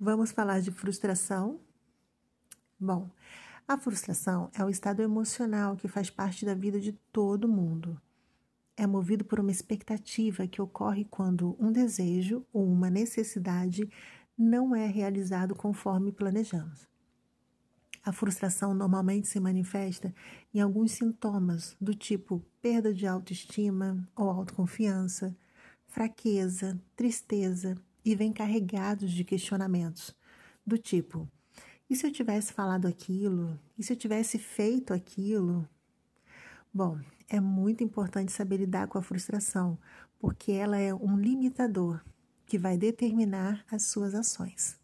Vamos falar de frustração? Bom, a frustração é o estado emocional que faz parte da vida de todo mundo. É movido por uma expectativa que ocorre quando um desejo ou uma necessidade não é realizado conforme planejamos. A frustração normalmente se manifesta em alguns sintomas do tipo perda de autoestima ou autoconfiança, fraqueza, tristeza e vem carregados de questionamentos do tipo: e se eu tivesse falado aquilo? E se eu tivesse feito aquilo? Bom, é muito importante saber lidar com a frustração, porque ela é um limitador que vai determinar as suas ações.